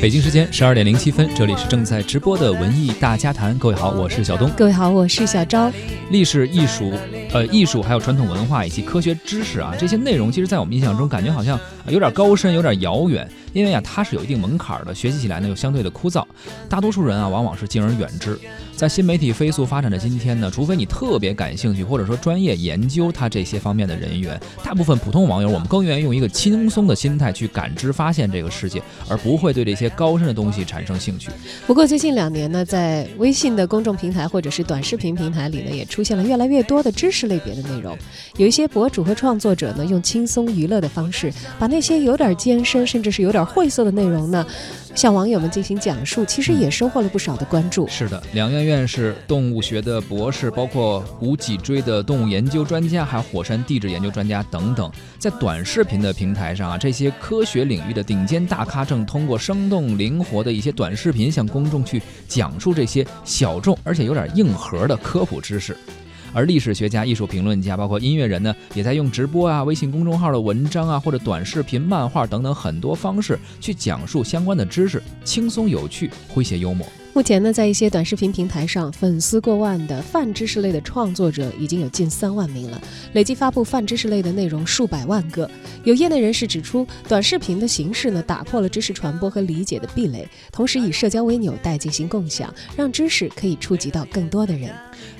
北京时间十二点零七分，这里是正在直播的文艺大家谈。各位好，我是小东。各位好，我是小昭。历史、艺术、呃，艺术还有传统文化以及科学知识啊，这些内容，其实在我们印象中，感觉好像有点高深，有点遥远。因为啊，它是有一定门槛的，学习起来呢又相对的枯燥，大多数人啊往往是敬而远之。在新媒体飞速发展的今天呢，除非你特别感兴趣，或者说专业研究它这些方面的人员，大部分普通网友我们更愿意用一个轻松的心态去感知、发现这个世界，而不会对这些高深的东西产生兴趣。不过最近两年呢，在微信的公众平台或者是短视频平台里呢，也出现了越来越多的知识类别的内容。有一些博主和创作者呢，用轻松娱乐的方式，把那些有点艰深，甚至是有点晦涩的内容呢。向网友们进行讲述，其实也收获了不少的关注。是的，两院院士、动物学的博士，包括无脊椎的动物研究专家，还有火山地质研究专家等等，在短视频的平台上啊，这些科学领域的顶尖大咖正通过生动灵活的一些短视频，向公众去讲述这些小众而且有点硬核的科普知识。而历史学家、艺术评论家，包括音乐人呢，也在用直播啊、微信公众号的文章啊，或者短视频、漫画等等很多方式去讲述相关的知识，轻松有趣，诙谐幽默。目前呢，在一些短视频平台上，粉丝过万的泛知识类的创作者已经有近三万名了，累计发布泛知识类的内容数百万个。有业内人士指出，短视频的形式呢，打破了知识传播和理解的壁垒，同时以社交为纽带进行共享，让知识可以触及到更多的人。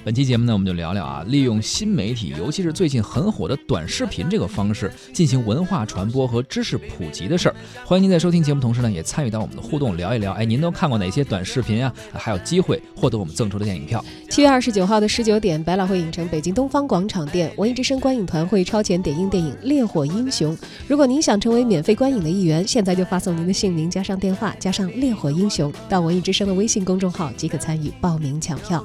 本期节目呢，我们就聊聊啊，利用新媒体，尤其是最近很火的短视频这个方式，进行文化传播和知识普及的事儿。欢迎您在收听节目同时呢，也参与到我们的互动，聊一聊。哎，您都看过哪些短视频？啊，还有机会获得我们赠出的电影票。七月二十九号的十九点，百老汇影城北京东方广场店，文艺之声观影团会超前点映电影《烈火英雄》。如果您想成为免费观影的一员，现在就发送您的姓名加上电话加上《烈火英雄》到文艺之声的微信公众号，即可参与报名抢票。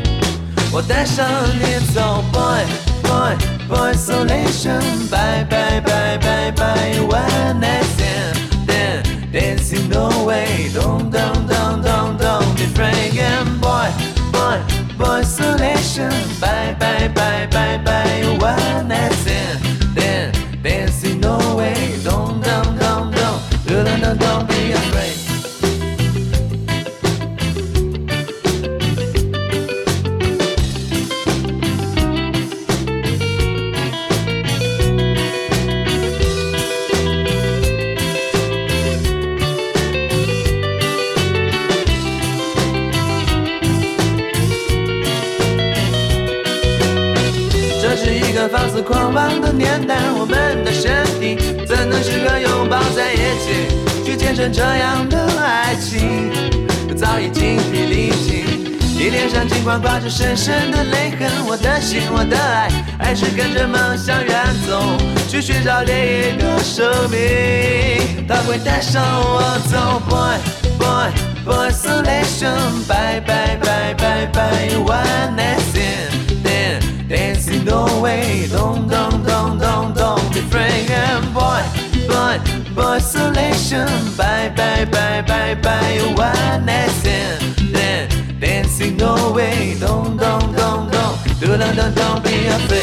我带上你走，boy boy boy isolation，拜拜拜拜拜，one night stand，dancing no way，don't don't don't don't don't be afraid boy boy boy isolation，拜拜拜拜拜，one night stand，dancing 你脸上尽管挂着深深的泪痕，我的心，我的爱，还是跟着梦想远走，去寻找另一个生命。他会带上我走，boy boy boy isolation，拜拜拜拜拜，one night stand。dancing no way, don't, don't, don't, don't, don't be afraid, and boy, boy, boy, isolation, bye, bye, bye, bye, bye, one night stand, 飞，咚咚咚咚，嘟啷啷啷，飞呀飞。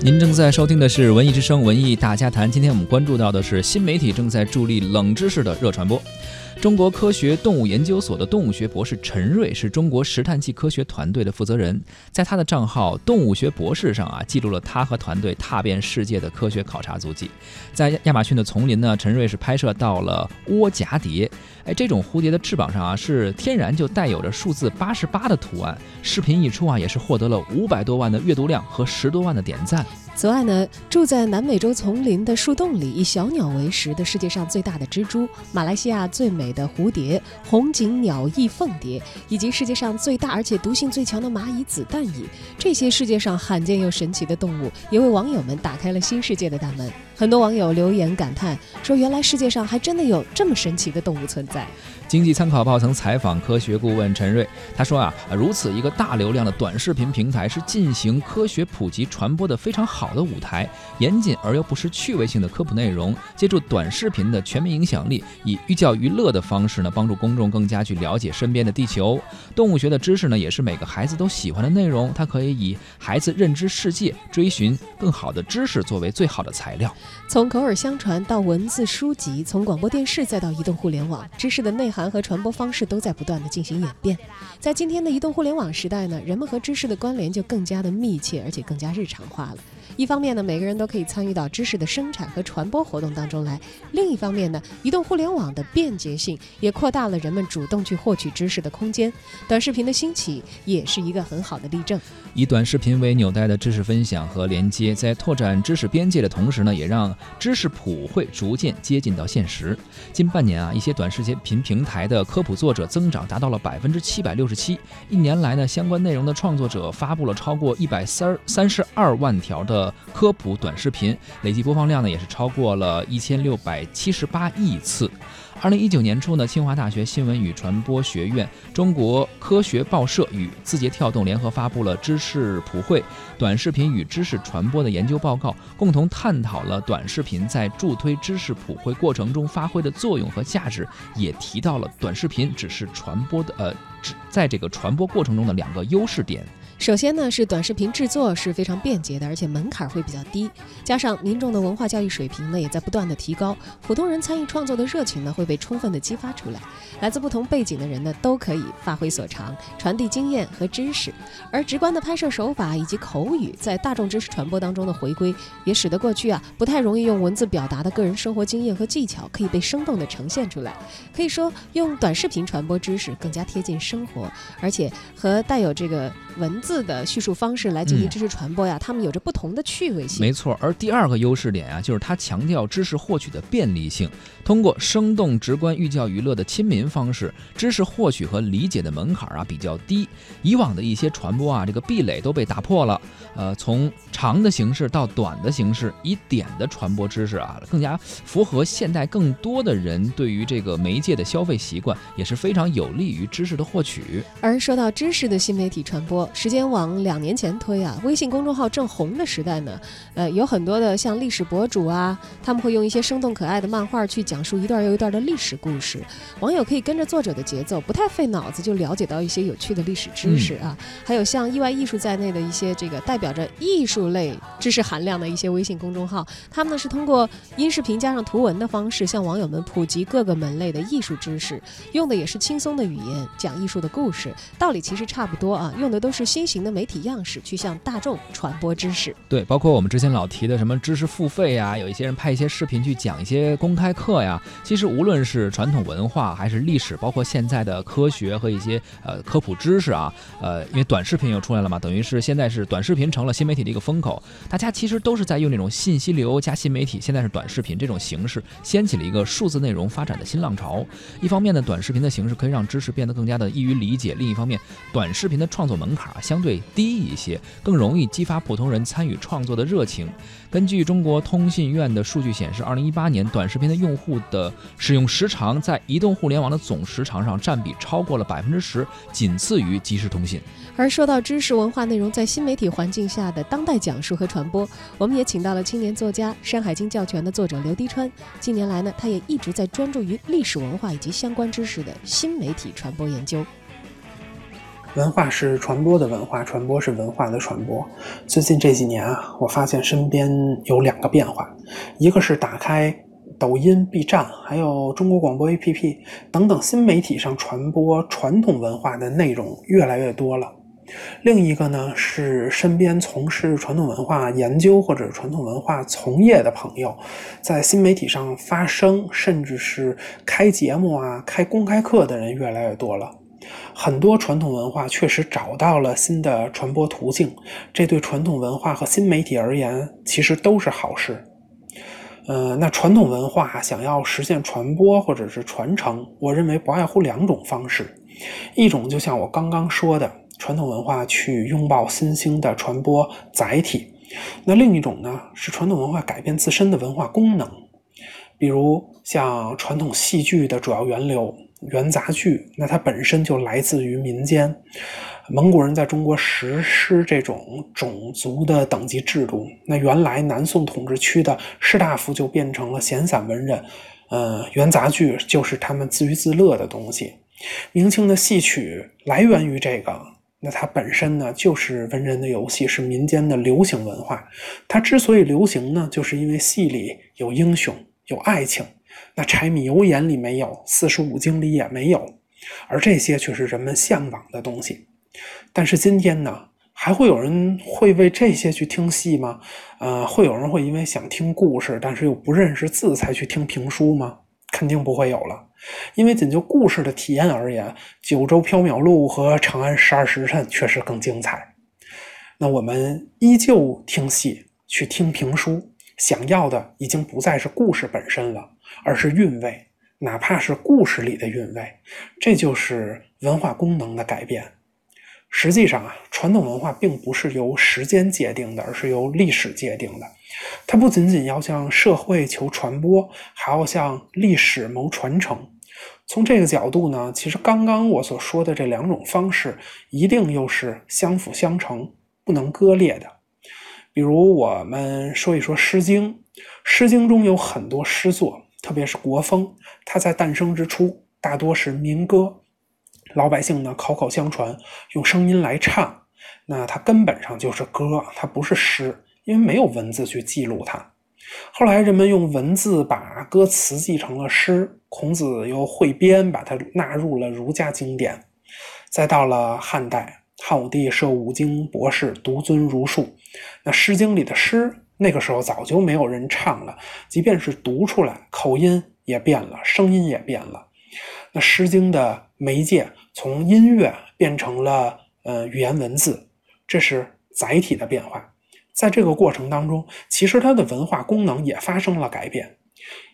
您正在收听的是《文艺之声》文艺大家谈。今天我们关注到的是新媒体正在助力冷知识的热传播。中国科学动物研究所的动物学博士陈瑞是中国石炭纪科学团队的负责人，在他的账号“动物学博士”上啊，记录了他和团队踏遍世界的科学考察足迹。在亚马逊的丛林呢，陈瑞是拍摄到了窝蛱蝶，哎，这种蝴蝶的翅膀上啊是天然就带有着数字八十八的图案。视频一出啊，也是获得了五百多万的阅读量和十多万的点赞。此外呢，住在南美洲丛林的树洞里，以小鸟为食的世界上最大的蜘蛛，马来西亚最美的蝴蝶——红颈鸟翼凤蝶，以及世界上最大而且毒性最强的蚂蚁子弹蚁，这些世界上罕见又神奇的动物，也为网友们打开了新世界的大门。很多网友留言感叹说：“原来世界上还真的有这么神奇的动物存在。”经济参考报曾采访科学顾问陈瑞，他说啊，如此一个大流量的短视频平台是进行科学普及传播的非常好好的舞台，严谨而又不失趣味性的科普内容，借助短视频的全民影响力，以寓教于乐的方式呢，帮助公众更加去了解身边的地球。动物学的知识呢，也是每个孩子都喜欢的内容，它可以以孩子认知世界、追寻更好的知识作为最好的材料。从口耳相传到文字书籍，从广播电视再到移动互联网，知识的内涵。和传播方式都在不断的进行演变，在今天的移动互联网时代呢，人们和知识的关联就更加的密切，而且更加日常化了。一方面呢，每个人都可以参与到知识的生产和传播活动当中来；另一方面呢，移动互联网的便捷性也扩大了人们主动去获取知识的空间。短视频的兴起也是一个很好的例证。以短视频为纽带的知识分享和连接，在拓展知识边界的同时呢，也让知识普惠逐渐接近到现实。近半年啊，一些短视频平台的科普作者增长达到了百分之七百六十七。一年来呢，相关内容的创作者发布了超过一百三三十二万条的。科普短视频累计播放量呢，也是超过了一千六百七十八亿次。二零一九年初呢，清华大学新闻与传播学院、中国科学报社与字节跳动联合发布了《知识普惠：短视频与知识传播》的研究报告，共同探讨了短视频在助推知识普惠过程中发挥的作用和价值，也提到了短视频只是传播的呃，在这个传播过程中的两个优势点。首先呢，是短视频制作是非常便捷的，而且门槛会比较低，加上民众的文化教育水平呢也在不断的提高，普通人参与创作的热情呢会被充分的激发出来，来自不同背景的人呢都可以发挥所长，传递经验和知识，而直观的拍摄手法以及口语在大众知识传播当中的回归，也使得过去啊不太容易用文字表达的个人生活经验和技巧可以被生动的呈现出来，可以说用短视频传播知识更加贴近生活，而且和带有这个文字。字的叙述方式来进行知识传播呀，他们有着不同的趣味性。没错，而第二个优势点啊，就是它强调知识获取的便利性，通过生动直观、寓教于乐的亲民方式，知识获取和理解的门槛啊比较低。以往的一些传播啊，这个壁垒都被打破了。呃，从长的形式到短的形式，以点的传播知识啊，更加符合现代更多的人对于这个媒介的消费习惯，也是非常有利于知识的获取。而说到知识的新媒体传播，时间。先往两年前推啊，微信公众号正红的时代呢，呃，有很多的像历史博主啊，他们会用一些生动可爱的漫画去讲述一段又一段的历史故事，网友可以跟着作者的节奏，不太费脑子就了解到一些有趣的历史知识啊。还有像意外艺术在内的一些这个代表着艺术类知识含量的一些微信公众号，他们呢是通过音视频加上图文的方式，向网友们普及各个门类的艺术知识，用的也是轻松的语言讲艺术的故事，道理其实差不多啊，用的都是新。型的媒体样式去向大众传播知识，对，包括我们之前老提的什么知识付费呀，有一些人拍一些视频去讲一些公开课呀。其实无论是传统文化还是历史，包括现在的科学和一些呃科普知识啊，呃，因为短视频又出来了嘛，等于是现在是短视频成了新媒体的一个风口，大家其实都是在用那种信息流加新媒体，现在是短视频这种形式掀起了一个数字内容发展的新浪潮。一方面呢，短视频的形式可以让知识变得更加的易于理解；另一方面，短视频的创作门槛相相对低一些，更容易激发普通人参与创作的热情。根据中国通信院的数据显示，二零一八年短视频的用户的使用时长在移动互联网的总时长上占比超过了百分之十，仅次于即时通信。而说到知识文化内容在新媒体环境下的当代讲述和传播，我们也请到了青年作家《山海经》教全的作者刘迪川。近年来呢，他也一直在专注于历史文化以及相关知识的新媒体传播研究。文化是传播的文化，传播是文化的传播。最近这几年啊，我发现身边有两个变化，一个是打开抖音、B 站，还有中国广播 APP 等等新媒体上传播传统文化的内容越来越多了；另一个呢，是身边从事传统文化研究或者传统文化从业的朋友，在新媒体上发声，甚至是开节目啊、开公开课的人越来越多了。很多传统文化确实找到了新的传播途径，这对传统文化和新媒体而言，其实都是好事。呃，那传统文化想要实现传播或者是传承，我认为不外乎两种方式，一种就像我刚刚说的，传统文化去拥抱新兴的传播载体；那另一种呢，是传统文化改变自身的文化功能，比如像传统戏剧的主要源流。元杂剧，那它本身就来自于民间。蒙古人在中国实施这种种族的等级制度，那原来南宋统治区的士大夫就变成了闲散文人，呃，元杂剧就是他们自娱自乐的东西。明清的戏曲来源于这个，那它本身呢就是文人的游戏，是民间的流行文化。它之所以流行呢，就是因为戏里有英雄，有爱情。那柴米油盐里没有，四书五经里也没有，而这些却是人们向往的东西。但是今天呢，还会有人会为这些去听戏吗？呃，会有人会因为想听故事，但是又不认识字才去听评书吗？肯定不会有了。因为仅就故事的体验而言，《九州缥缈录》和《长安十二时辰》确实更精彩。那我们依旧听戏，去听评书，想要的已经不再是故事本身了。而是韵味，哪怕是故事里的韵味，这就是文化功能的改变。实际上啊，传统文化并不是由时间界定的，而是由历史界定的。它不仅仅要向社会求传播，还要向历史谋传承。从这个角度呢，其实刚刚我所说的这两种方式，一定又是相辅相成、不能割裂的。比如，我们说一说《诗经》，《诗经》中有很多诗作。特别是国风，它在诞生之初大多是民歌，老百姓呢口口相传，用声音来唱，那它根本上就是歌，它不是诗，因为没有文字去记录它。后来人们用文字把歌词记成了诗，孔子又汇编，把它纳入了儒家经典。再到了汉代，汉武帝设五经博士，独尊儒术，那《诗经》里的诗。那个时候早就没有人唱了，即便是读出来，口音也变了，声音也变了。那《诗经》的媒介从音乐变成了呃语言文字，这是载体的变化。在这个过程当中，其实它的文化功能也发生了改变。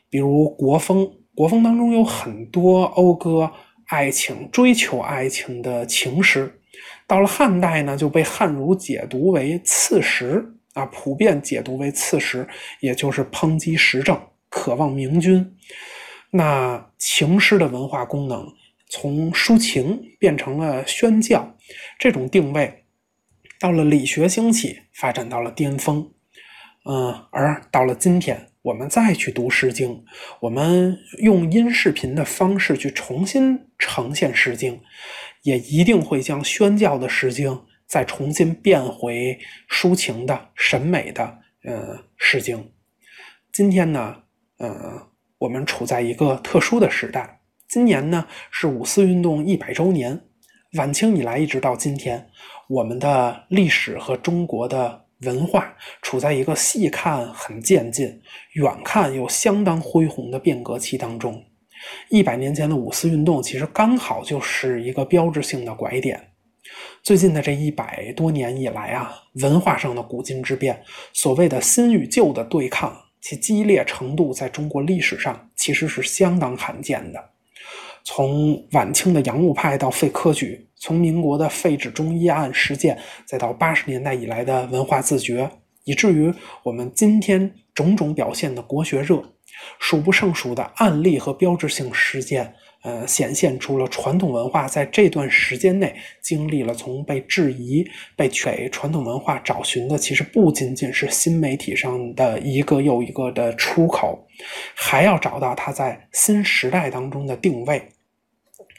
比如国风，国风当中有很多讴歌爱情、追求爱情的情诗，到了汉代呢，就被汉儒解读为刺史。啊，普遍解读为刺史，也就是抨击时政、渴望明君。那情诗的文化功能从抒情变成了宣教，这种定位到了理学兴起，发展到了巅峰。嗯，而到了今天，我们再去读《诗经》，我们用音视频的方式去重新呈现《诗经》，也一定会将宣教的《诗经》。再重新变回抒情的、审美的，呃，《诗经》。今天呢，呃，我们处在一个特殊的时代。今年呢是五四运动一百周年，晚清以来一直到今天，我们的历史和中国的文化处在一个细看很渐进，远看又相当恢宏的变革期当中。一百年前的五四运动其实刚好就是一个标志性的拐点。最近的这一百多年以来啊，文化上的古今之变，所谓的新与旧的对抗，其激烈程度在中国历史上其实是相当罕见的。从晚清的洋务派到废科举，从民国的废止中医案事件，再到八十年代以来的文化自觉，以至于我们今天种种表现的国学热，数不胜数的案例和标志性事件。呃，显现出了传统文化在这段时间内经历了从被质疑、被给传统文化找寻的，其实不仅仅是新媒体上的一个又一个的出口，还要找到它在新时代当中的定位。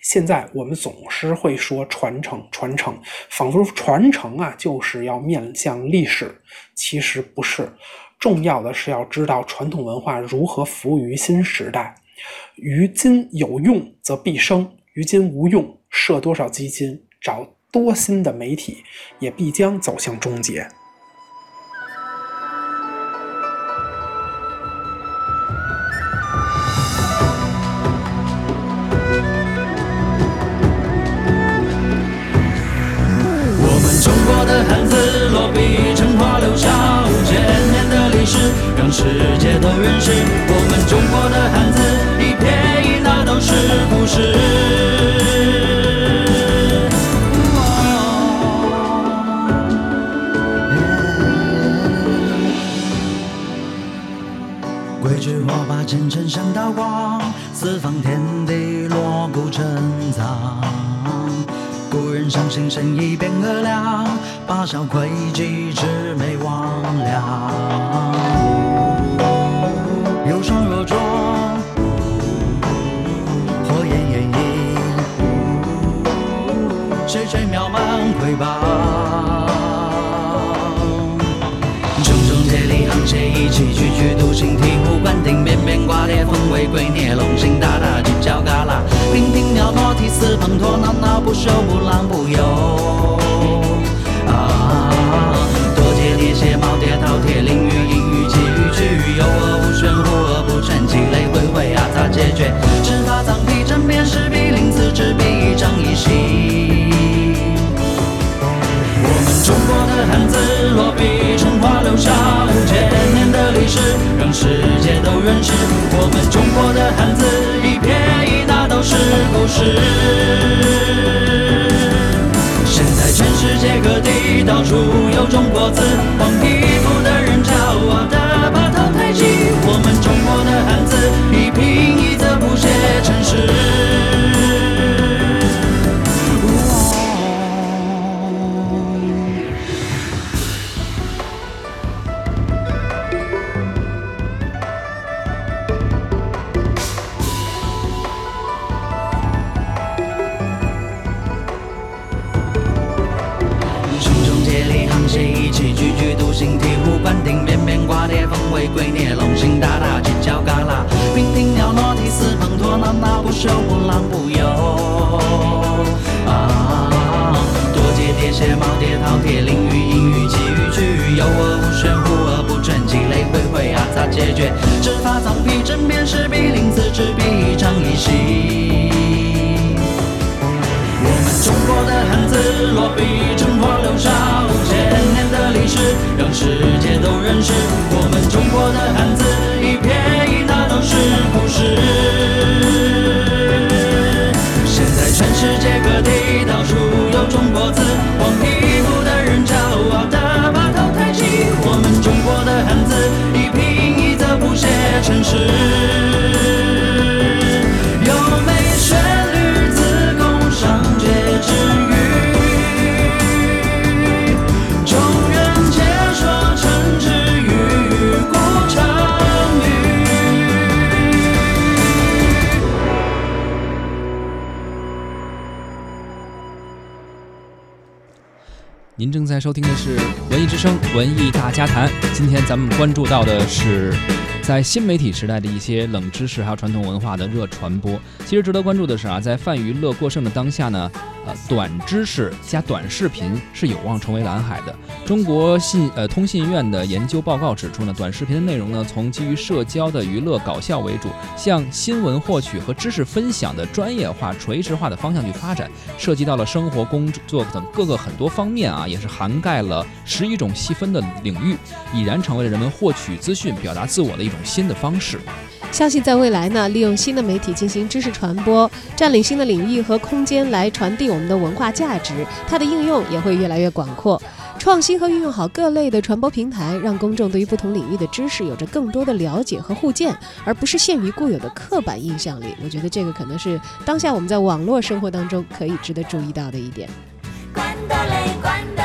现在我们总是会说传承，传承，仿佛传承啊就是要面向历史，其实不是，重要的是要知道传统文化如何服务于新时代。于今有用则必生，于今无用，设多少基金，找多新的媒体，也必将走向终结。的认识。我们中国的汉字一撇一捺都是故事。桂枝火把前尘像刀光，四方天地锣鼓震藏。古人伤心生意变恶良，八小诡计魑魅魍魉。谁吹渺茫瑰宝。重重接力沆瀣一气，踽踽独行，醍醐灌顶，绵绵挂叠，凤尾龟臬，龙行大大，犄角旮旯，娉婷袅娜，涕泗滂沱，闹闹不休，不浪不游。啊，多阶叠写，耄耋饕餮，囹圄呑语，奇语趣语，有恶无玄，无恶不全，积累回回啊，咋解决？执法藏笔，中国的汉字落笔成画，留下五千年的历史，让世界都认识。我们中国的汉字一撇一捺都是故事。现在全世界各地到处有中国字，黄解决？执法藏笔，针砭时弊，临此执笔，一张一行。我们中国的汉字落笔您正在收听的是《文艺之声·文艺大家谈》。今天咱们关注到的是，在新媒体时代的一些冷知识，还有传统文化的热传播。其实值得关注的是啊，在泛娱乐过剩的当下呢，呃，短知识加短视频是有望成为蓝海的。中国信呃通信院的研究报告指出呢，短视频的内容呢，从基于社交的娱乐搞笑为主，向新闻获取和知识分享的专业化、垂直化的方向去发展，涉及到了生活、工作等各个很多方面啊，也是涵盖了十余种细分的领域，已然成为了人们获取资讯、表达自我的一种新的方式。相信在未来呢，利用新的媒体进行知识传播，占领新的领域和空间来传递我们的文化价值，它的应用也会越来越广阔。创新和运用好各类的传播平台，让公众对于不同领域的知识有着更多的了解和互鉴，而不是限于固有的刻板印象里。我觉得这个可能是当下我们在网络生活当中可以值得注意到的一点。Cuando le